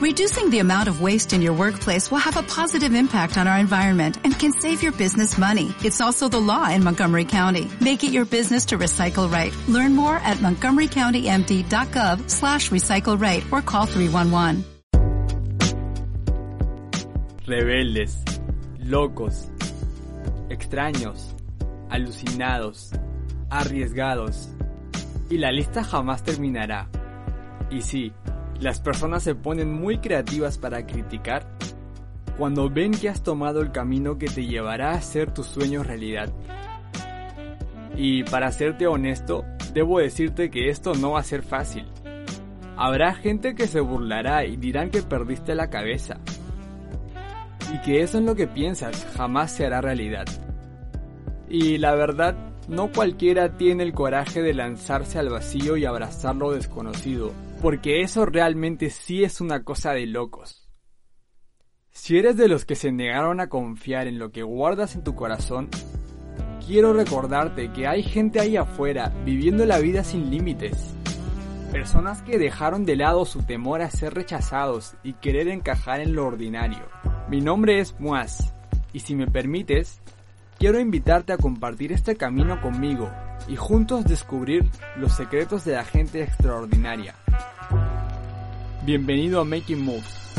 Reducing the amount of waste in your workplace will have a positive impact on our environment and can save your business money. It's also the law in Montgomery County. Make it your business to recycle right. Learn more at montgomerycountymd.gov slash recycle right or call 311. Rebeldes, locos, extraños, alucinados, arriesgados. Y la lista jamás terminará. Y sí, las personas se ponen muy creativas para criticar cuando ven que has tomado el camino que te llevará a hacer tus sueños realidad. Y para serte honesto, debo decirte que esto no va a ser fácil. Habrá gente que se burlará y dirán que perdiste la cabeza. Y que eso en lo que piensas jamás se hará realidad. Y la verdad, no cualquiera tiene el coraje de lanzarse al vacío y abrazar lo desconocido, porque eso realmente sí es una cosa de locos. Si eres de los que se negaron a confiar en lo que guardas en tu corazón, quiero recordarte que hay gente ahí afuera viviendo la vida sin límites. Personas que dejaron de lado su temor a ser rechazados y querer encajar en lo ordinario. Mi nombre es Muaz, y si me permites, quiero invitarte a compartir este camino conmigo y juntos descubrir los secretos de la gente extraordinaria. Bienvenido a Making Moves